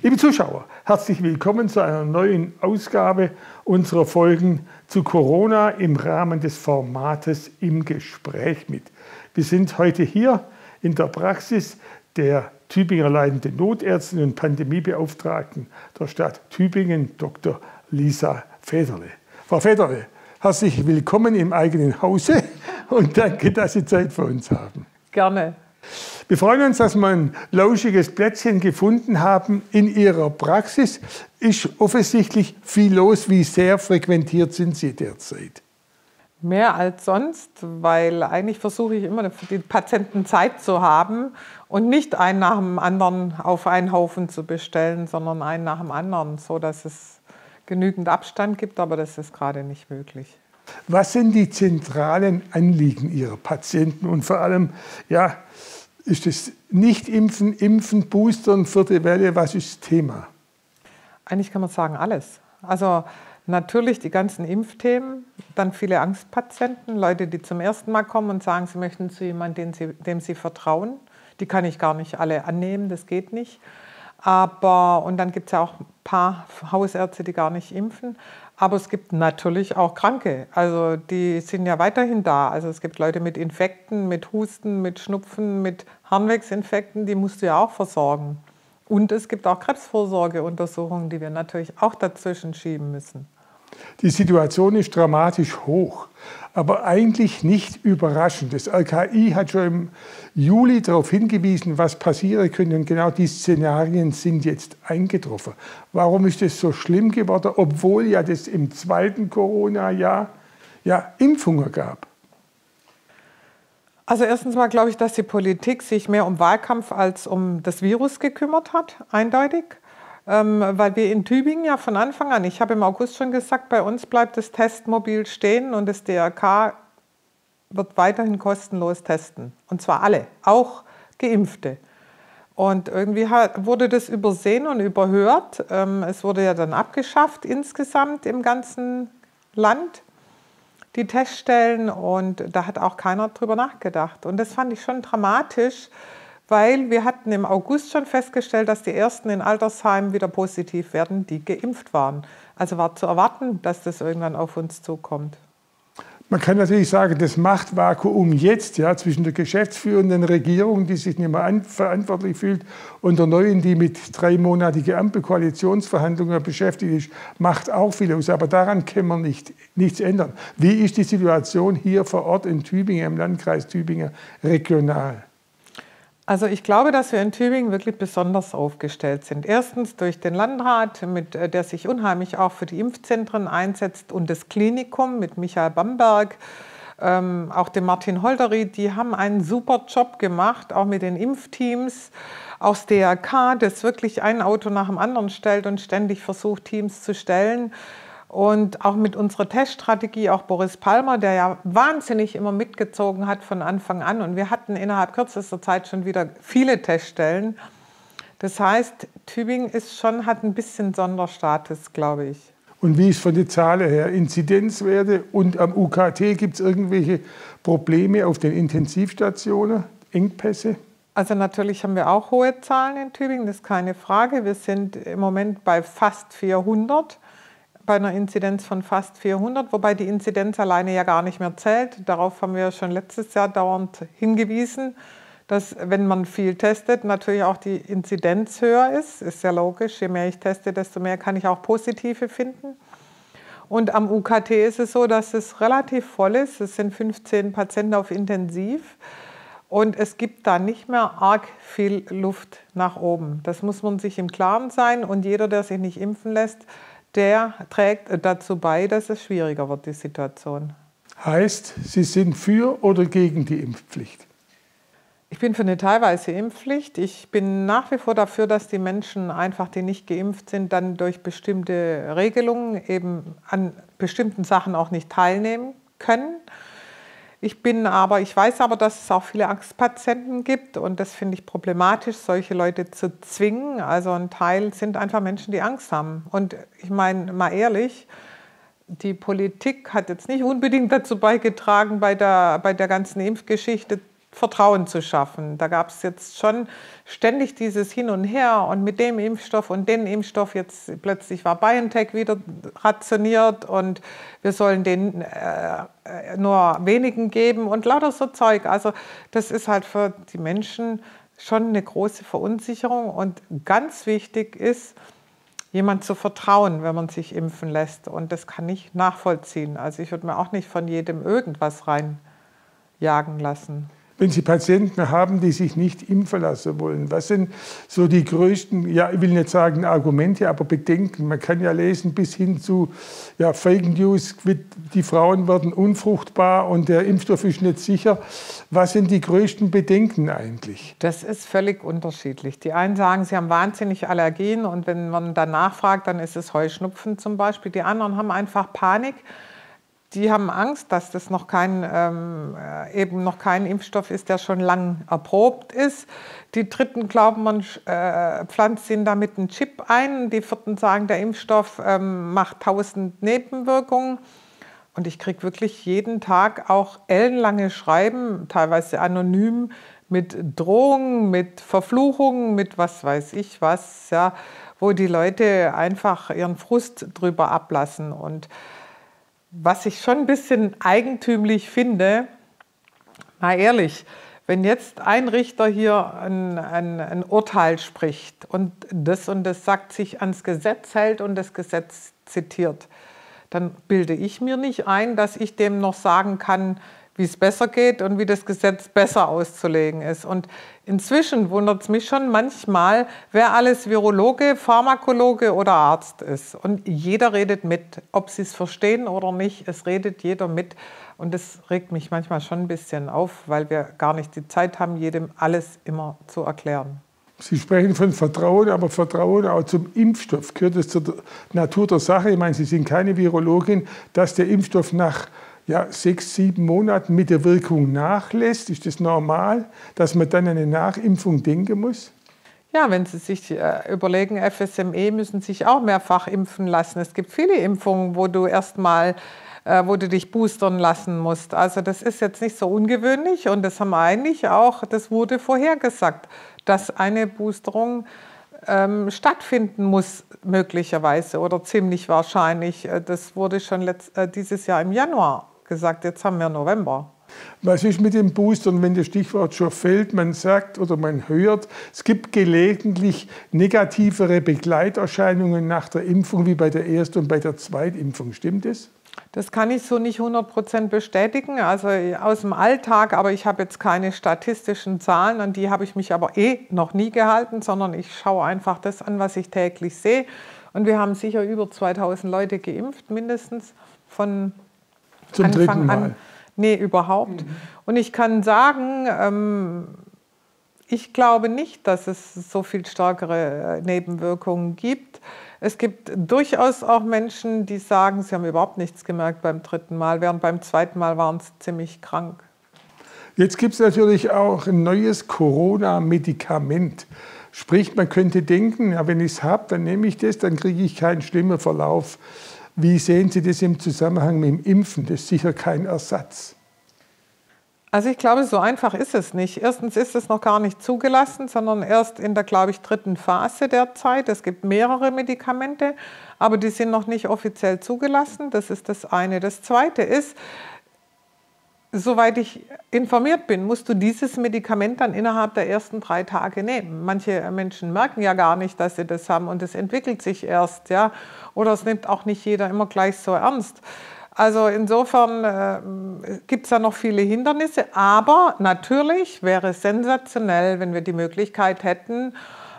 Liebe Zuschauer, herzlich willkommen zu einer neuen Ausgabe unserer Folgen zu Corona im Rahmen des Formates im Gespräch mit. Wir sind heute hier in der Praxis der Tübinger leitenden Notärztin und Pandemiebeauftragten der Stadt Tübingen, Dr. Lisa Federle. Frau Federle, herzlich willkommen im eigenen Hause und danke, dass Sie Zeit für uns haben. Gerne. Wir freuen uns, dass wir ein lauschiges Plätzchen gefunden haben in Ihrer Praxis. Ist offensichtlich viel los. Wie sehr frequentiert sind Sie derzeit? Mehr als sonst, weil eigentlich versuche ich immer für die Patienten Zeit zu haben und nicht einen nach dem anderen auf einen Haufen zu bestellen, sondern einen nach dem anderen, so dass es genügend Abstand gibt, aber das ist gerade nicht möglich. Was sind die zentralen Anliegen Ihrer Patienten und vor allem, ja, ist es Nicht-Impfen, Impfen, Boostern, vierte Welle? Was ist das Thema? Eigentlich kann man sagen alles. Also natürlich die ganzen Impfthemen, dann viele Angstpatienten, Leute, die zum ersten Mal kommen und sagen, sie möchten zu jemandem, dem sie vertrauen. Die kann ich gar nicht alle annehmen, das geht nicht. Aber, und dann gibt es ja auch ein paar Hausärzte, die gar nicht impfen. Aber es gibt natürlich auch Kranke. Also die sind ja weiterhin da. Also es gibt Leute mit Infekten, mit Husten, mit Schnupfen, mit Harnwegsinfekten, die musst du ja auch versorgen. Und es gibt auch Krebsvorsorgeuntersuchungen, die wir natürlich auch dazwischen schieben müssen. Die Situation ist dramatisch hoch, aber eigentlich nicht überraschend. Das RKI hat schon im Juli darauf hingewiesen, was passieren könnte. Und genau die Szenarien sind jetzt eingetroffen. Warum ist es so schlimm geworden, obwohl ja das im zweiten Corona-Jahr ja Impfungen gab? Also erstens mal glaube ich, dass die Politik sich mehr um Wahlkampf als um das Virus gekümmert hat, eindeutig ähm, weil wir in Tübingen ja von Anfang an, ich habe im August schon gesagt, bei uns bleibt das Testmobil stehen und das DRK wird weiterhin kostenlos testen. Und zwar alle, auch Geimpfte. Und irgendwie wurde das übersehen und überhört. Ähm, es wurde ja dann abgeschafft insgesamt im ganzen Land, die Teststellen. Und da hat auch keiner drüber nachgedacht. Und das fand ich schon dramatisch, weil wir hatten im August schon festgestellt, dass die ersten in Altersheimen wieder positiv werden, die geimpft waren. Also war zu erwarten, dass das irgendwann auf uns zukommt. Man kann natürlich sagen, das Machtvakuum jetzt ja, zwischen der geschäftsführenden Regierung, die sich nicht mehr verantwortlich fühlt, und der neuen, die mit dreimonatigen Ampelkoalitionsverhandlungen beschäftigt ist, macht auch viel aus. Aber daran kann man nicht, nichts ändern. Wie ist die Situation hier vor Ort in Tübingen, im Landkreis Tübingen, regional? Also ich glaube, dass wir in Tübingen wirklich besonders aufgestellt sind. Erstens durch den Landrat, mit, äh, der sich unheimlich auch für die Impfzentren einsetzt und das Klinikum mit Michael Bamberg, ähm, auch dem Martin Holderried, die haben einen super Job gemacht, auch mit den Impfteams. Das DRK, das wirklich ein Auto nach dem anderen stellt und ständig versucht, Teams zu stellen. Und auch mit unserer Teststrategie, auch Boris Palmer, der ja wahnsinnig immer mitgezogen hat von Anfang an. Und wir hatten innerhalb kürzester Zeit schon wieder viele Teststellen. Das heißt, Tübingen ist schon, hat ein bisschen Sonderstatus, glaube ich. Und wie ist von der Zahl her Inzidenzwerte und am UKT gibt es irgendwelche Probleme auf den Intensivstationen, Engpässe? Also natürlich haben wir auch hohe Zahlen in Tübingen, das ist keine Frage. Wir sind im Moment bei fast 400 bei einer Inzidenz von fast 400, wobei die Inzidenz alleine ja gar nicht mehr zählt. Darauf haben wir schon letztes Jahr dauernd hingewiesen, dass wenn man viel testet, natürlich auch die Inzidenz höher ist. Ist ja logisch, je mehr ich teste, desto mehr kann ich auch positive finden. Und am UKT ist es so, dass es relativ voll ist. Es sind 15 Patienten auf Intensiv. Und es gibt da nicht mehr arg viel Luft nach oben. Das muss man sich im Klaren sein. Und jeder, der sich nicht impfen lässt, der trägt dazu bei, dass es schwieriger wird, die Situation. Heißt, Sie sind für oder gegen die Impfpflicht? Ich bin für eine teilweise Impfpflicht. Ich bin nach wie vor dafür, dass die Menschen einfach, die nicht geimpft sind, dann durch bestimmte Regelungen eben an bestimmten Sachen auch nicht teilnehmen können. Ich bin aber, ich weiß aber, dass es auch viele Angstpatienten gibt und das finde ich problematisch, solche Leute zu zwingen. Also ein Teil sind einfach Menschen, die Angst haben. Und ich meine, mal ehrlich, die Politik hat jetzt nicht unbedingt dazu beigetragen, bei der, bei der ganzen Impfgeschichte Vertrauen zu schaffen. Da gab es jetzt schon ständig dieses Hin und Her und mit dem Impfstoff und den Impfstoff. Jetzt plötzlich war BioNTech wieder rationiert und wir sollen den äh, nur wenigen geben und lauter so Zeug. Also das ist halt für die Menschen schon eine große Verunsicherung und ganz wichtig ist, jemand zu vertrauen, wenn man sich impfen lässt. Und das kann ich nachvollziehen. Also ich würde mir auch nicht von jedem irgendwas reinjagen lassen wenn Sie Patienten haben, die sich nicht impfen lassen wollen? Was sind so die größten, ja, ich will nicht sagen Argumente, aber Bedenken? Man kann ja lesen bis hin zu ja, Fake News, die Frauen werden unfruchtbar und der Impfstoff ist nicht sicher. Was sind die größten Bedenken eigentlich? Das ist völlig unterschiedlich. Die einen sagen, sie haben wahnsinnig Allergien und wenn man danach fragt, dann ist es Heuschnupfen zum Beispiel. Die anderen haben einfach Panik die haben Angst, dass das noch kein, ähm, äh, eben noch kein Impfstoff ist, der schon lang erprobt ist. Die Dritten glauben, man äh, pflanzt ihnen damit einen Chip ein. Die Vierten sagen, der Impfstoff ähm, macht tausend Nebenwirkungen. Und ich kriege wirklich jeden Tag auch ellenlange Schreiben, teilweise anonym, mit Drohungen, mit Verfluchungen, mit was weiß ich was, ja, wo die Leute einfach ihren Frust drüber ablassen. Und was ich schon ein bisschen eigentümlich finde, mal ehrlich, wenn jetzt ein Richter hier ein, ein, ein, Urteil spricht und das und das sagt, sich ans Gesetz hält und das Gesetz zitiert, dann bilde ich mir nicht ein, dass ich dem noch sagen kann, wie es besser geht und wie das Gesetz besser auszulegen ist. Und inzwischen wundert es mich schon manchmal, wer alles Virologe, Pharmakologe oder Arzt ist. Und jeder redet mit, ob sie es verstehen oder nicht, es redet jeder mit. Und das regt mich manchmal schon ein bisschen auf, weil wir gar nicht die Zeit haben, jedem alles immer zu erklären. Sie sprechen von Vertrauen, aber Vertrauen auch zum Impfstoff. Gehört es zur Natur der Sache? Ich meine, Sie sind keine Virologin, dass der Impfstoff nach ja, sechs, sieben Monaten mit der Wirkung nachlässt? Ist das normal, dass man dann eine Nachimpfung denken muss? Ja, wenn Sie sich äh, überlegen, FSME müssen sich auch mehrfach impfen lassen. Es gibt viele Impfungen, wo du erstmal äh, wo du dich boostern lassen musst. Also das ist jetzt nicht so ungewöhnlich und das haben wir eigentlich auch, das wurde vorhergesagt, dass eine Boosterung ähm, stattfinden muss, möglicherweise oder ziemlich wahrscheinlich. Äh, das wurde schon letzt, äh, dieses Jahr im Januar gesagt, jetzt haben wir November. Was ist mit den Boostern, wenn das Stichwort schon fällt? Man sagt oder man hört, es gibt gelegentlich negativere Begleiterscheinungen nach der Impfung wie bei der Erst- und bei der Zweitimpfung. Stimmt das? Das kann ich so nicht 100% bestätigen, also aus dem Alltag, aber ich habe jetzt keine statistischen Zahlen, an die habe ich mich aber eh noch nie gehalten, sondern ich schaue einfach das an, was ich täglich sehe. Und wir haben sicher über 2000 Leute geimpft, mindestens von zum Anfang dritten Mal. an. Nee, überhaupt. Mhm. Und ich kann sagen, ähm, ich glaube nicht, dass es so viel stärkere äh, Nebenwirkungen gibt. Es gibt durchaus auch Menschen, die sagen, sie haben überhaupt nichts gemerkt beim dritten Mal, während beim zweiten Mal waren sie ziemlich krank. Jetzt gibt es natürlich auch ein neues Corona-Medikament. Sprich, man könnte denken, ja, wenn ich es habe, dann nehme ich das, dann kriege ich keinen schlimmen Verlauf. Wie sehen Sie das im Zusammenhang mit dem Impfen? Das ist sicher kein Ersatz. Also ich glaube, so einfach ist es nicht. Erstens ist es noch gar nicht zugelassen, sondern erst in der, glaube ich, dritten Phase der Zeit. Es gibt mehrere Medikamente, aber die sind noch nicht offiziell zugelassen. Das ist das eine. Das zweite ist, soweit ich informiert bin, musst du dieses Medikament dann innerhalb der ersten drei Tage nehmen. Manche Menschen merken ja gar nicht, dass sie das haben und es entwickelt sich erst, ja. Oder es nimmt auch nicht jeder immer gleich so ernst. Also insofern äh, gibt es da noch viele Hindernisse, aber natürlich wäre es sensationell, wenn wir die Möglichkeit hätten,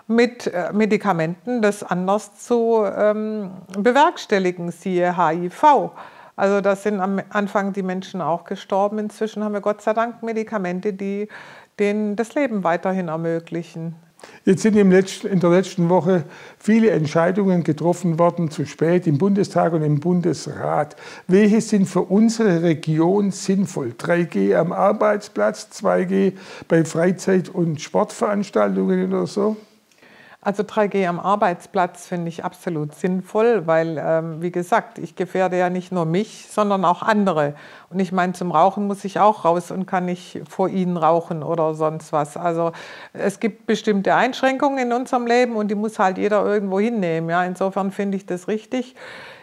mit äh, Medikamenten das anders zu ähm, bewerkstelligen, siehe HIV. Also da sind am Anfang die Menschen auch gestorben. Inzwischen haben wir Gott sei Dank Medikamente, die denen das Leben weiterhin ermöglichen. Jetzt sind in der letzten Woche viele Entscheidungen getroffen worden, zu spät im Bundestag und im Bundesrat. Welche sind für unsere Region sinnvoll? 3G am Arbeitsplatz, 2G bei Freizeit- und Sportveranstaltungen oder so? Also 3G am Arbeitsplatz finde ich absolut sinnvoll, weil, ähm, wie gesagt, ich gefährde ja nicht nur mich, sondern auch andere. Und ich meine, zum Rauchen muss ich auch raus und kann nicht vor Ihnen rauchen oder sonst was. Also es gibt bestimmte Einschränkungen in unserem Leben und die muss halt jeder irgendwo hinnehmen. Ja, insofern finde ich das richtig.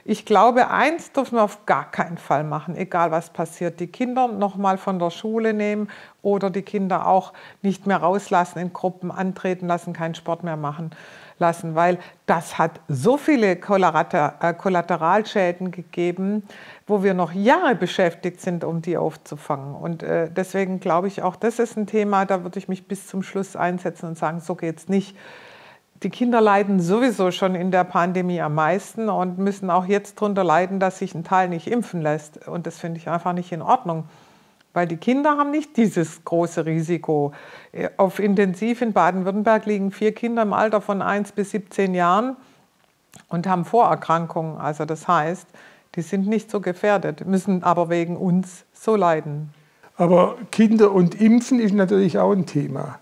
Ich glaube, eins dürfen wir auf gar keinen Fall machen, egal was passiert. Die Kinder nochmal von der Schule nehmen oder die Kinder auch nicht mehr rauslassen, in Gruppen antreten lassen, keinen Sport mehr machen lassen, weil das hat so viele äh, Kollateralschäden gegeben, wo wir noch Jahre beschäftigt sind, um die aufzufangen. Und äh, deswegen glaube ich auch, das ist ein Thema, da würde ich mich bis zum Schluss einsetzen und sagen, so geht es nicht die Kinder leiden sowieso schon in der Pandemie am meisten und müssen auch jetzt darunter leiden, dass sich ein Teil nicht impfen lässt. Und das finde ich einfach nicht in Ordnung, weil die Kinder haben nicht dieses große Risiko. Auf Intensiv in Baden-Württemberg liegen vier Kinder im Alter von 1 bis 17 Jahren und haben Vorerkrankungen. Also das heißt, die sind nicht so gefährdet, müssen aber wegen uns so leiden. Aber Kinder und Impfen ist natürlich auch ein Thema.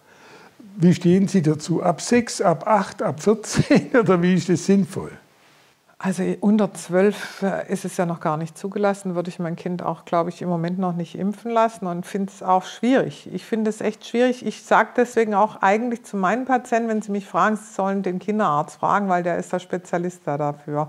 Wie stehen Sie dazu? Ab 6, ab 8, ab 14 oder wie ist das sinnvoll? Also unter 12 äh, ist es ja noch gar nicht zugelassen, würde ich mein Kind auch, glaube ich, im Moment noch nicht impfen lassen und finde es auch schwierig. Ich finde es echt schwierig. Ich sage deswegen auch eigentlich zu meinen Patienten, wenn sie mich fragen, sie sollen den Kinderarzt fragen, weil der ist der Spezialist da dafür.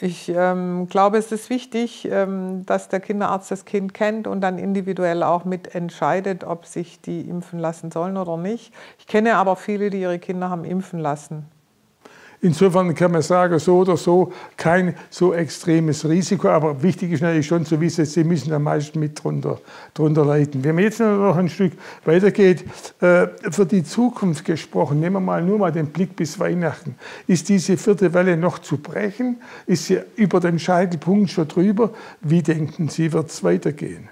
Ich ähm, glaube, es ist wichtig, ähm, dass der Kinderarzt das Kind kennt und dann individuell auch mitentscheidet, ob sich die impfen lassen sollen oder nicht. Ich kenne aber viele, die ihre Kinder haben impfen lassen. Insofern kann man sagen, so oder so kein so extremes Risiko. Aber wichtig ist natürlich schon zu wissen, Sie müssen am meisten mit drunter, drunter leiden. Wenn man jetzt noch ein Stück weitergeht, äh, für die Zukunft gesprochen, nehmen wir mal nur mal den Blick bis Weihnachten. Ist diese vierte Welle noch zu brechen? Ist sie über den Scheitelpunkt schon drüber? Wie denken Sie, wird es weitergehen?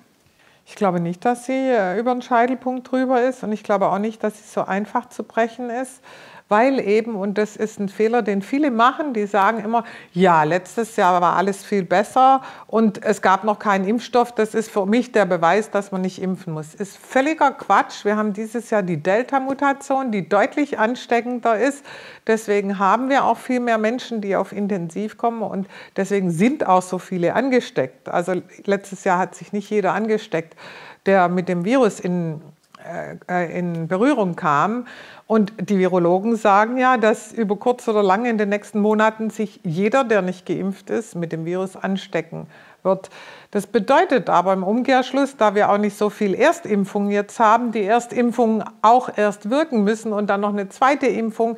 Ich glaube nicht, dass sie äh, über den Scheitelpunkt drüber ist und ich glaube auch nicht, dass sie so einfach zu brechen ist weil eben, und das ist ein Fehler, den viele machen, die sagen immer, ja, letztes Jahr war alles viel besser und es gab noch keinen Impfstoff. Das ist für mich der Beweis, dass man nicht impfen muss. Ist völliger Quatsch. Wir haben dieses Jahr die Delta-Mutation, die deutlich ansteckender ist. Deswegen haben wir auch viel mehr Menschen, die auf Intensiv kommen und deswegen sind auch so viele angesteckt. Also letztes Jahr hat sich nicht jeder angesteckt, der mit dem Virus in, in Berührung kam. Und die Virologen sagen ja, dass über kurz oder lang in den nächsten Monaten sich jeder, der nicht geimpft ist, mit dem Virus anstecken wird. Das bedeutet aber im Umkehrschluss, da wir auch nicht so viel Erstimpfungen jetzt haben, die Erstimpfungen auch erst wirken müssen und dann noch eine zweite Impfung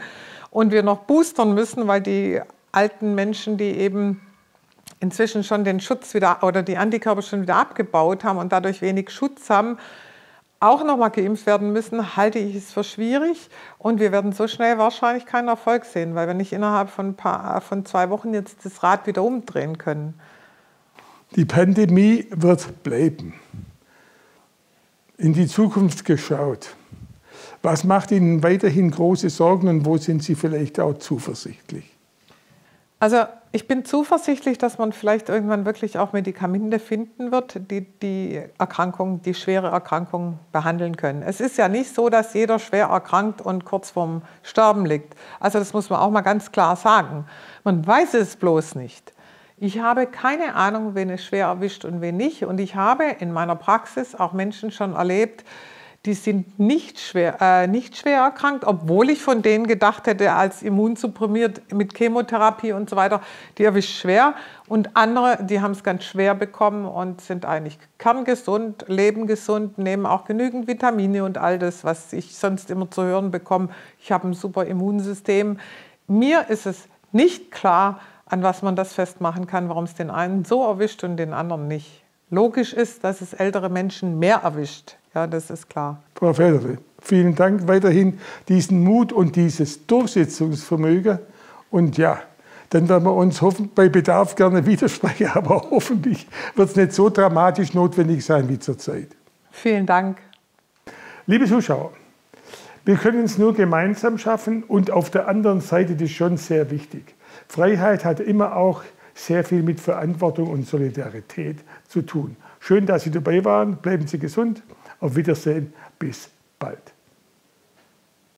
und wir noch boostern müssen, weil die alten Menschen, die eben inzwischen schon den Schutz wieder oder die Antikörper schon wieder abgebaut haben und dadurch wenig Schutz haben, auch nochmal geimpft werden müssen, halte ich es für schwierig. Und wir werden so schnell wahrscheinlich keinen Erfolg sehen, weil wir nicht innerhalb von, paar, von zwei Wochen jetzt das Rad wieder umdrehen können. Die Pandemie wird bleiben. In die Zukunft geschaut. Was macht Ihnen weiterhin große Sorgen und wo sind Sie vielleicht auch zuversichtlich? Also ich bin zuversichtlich, dass man vielleicht irgendwann wirklich auch Medikamente finden wird, die die Erkrankung, die schwere Erkrankung behandeln können. Es ist ja nicht so, dass jeder schwer erkrankt und kurz vorm Sterben liegt. Also das muss man auch mal ganz klar sagen. Man weiß es bloß nicht. Ich habe keine Ahnung, wen es schwer erwischt und wen nicht. Und ich habe in meiner Praxis auch Menschen schon erlebt, die sind nicht schwer, äh, nicht schwer erkrankt, obwohl ich von denen gedacht hätte, als immunsupprimiert mit Chemotherapie und so weiter, die erwischt schwer. Und andere, die haben es ganz schwer bekommen und sind eigentlich kerngesund, leben gesund, nehmen auch genügend Vitamine und all das, was ich sonst immer zu hören bekomme. Ich habe ein super Immunsystem. Mir ist es nicht klar, an was man das festmachen kann, warum es den einen so erwischt und den anderen nicht. Logisch ist, dass es ältere Menschen mehr erwischt. Ja, das ist klar. Frau Federle, vielen Dank weiterhin diesen Mut und dieses Durchsetzungsvermögen. Und ja, dann werden wir uns hoffen, bei Bedarf gerne widersprechen, aber hoffentlich wird es nicht so dramatisch notwendig sein wie zurzeit. Vielen Dank. Liebe Zuschauer, wir können es nur gemeinsam schaffen und auf der anderen Seite das ist schon sehr wichtig. Freiheit hat immer auch sehr viel mit Verantwortung und Solidarität zu tun. Schön, dass Sie dabei waren. Bleiben Sie gesund. Auf Wiedersehen. Bis bald.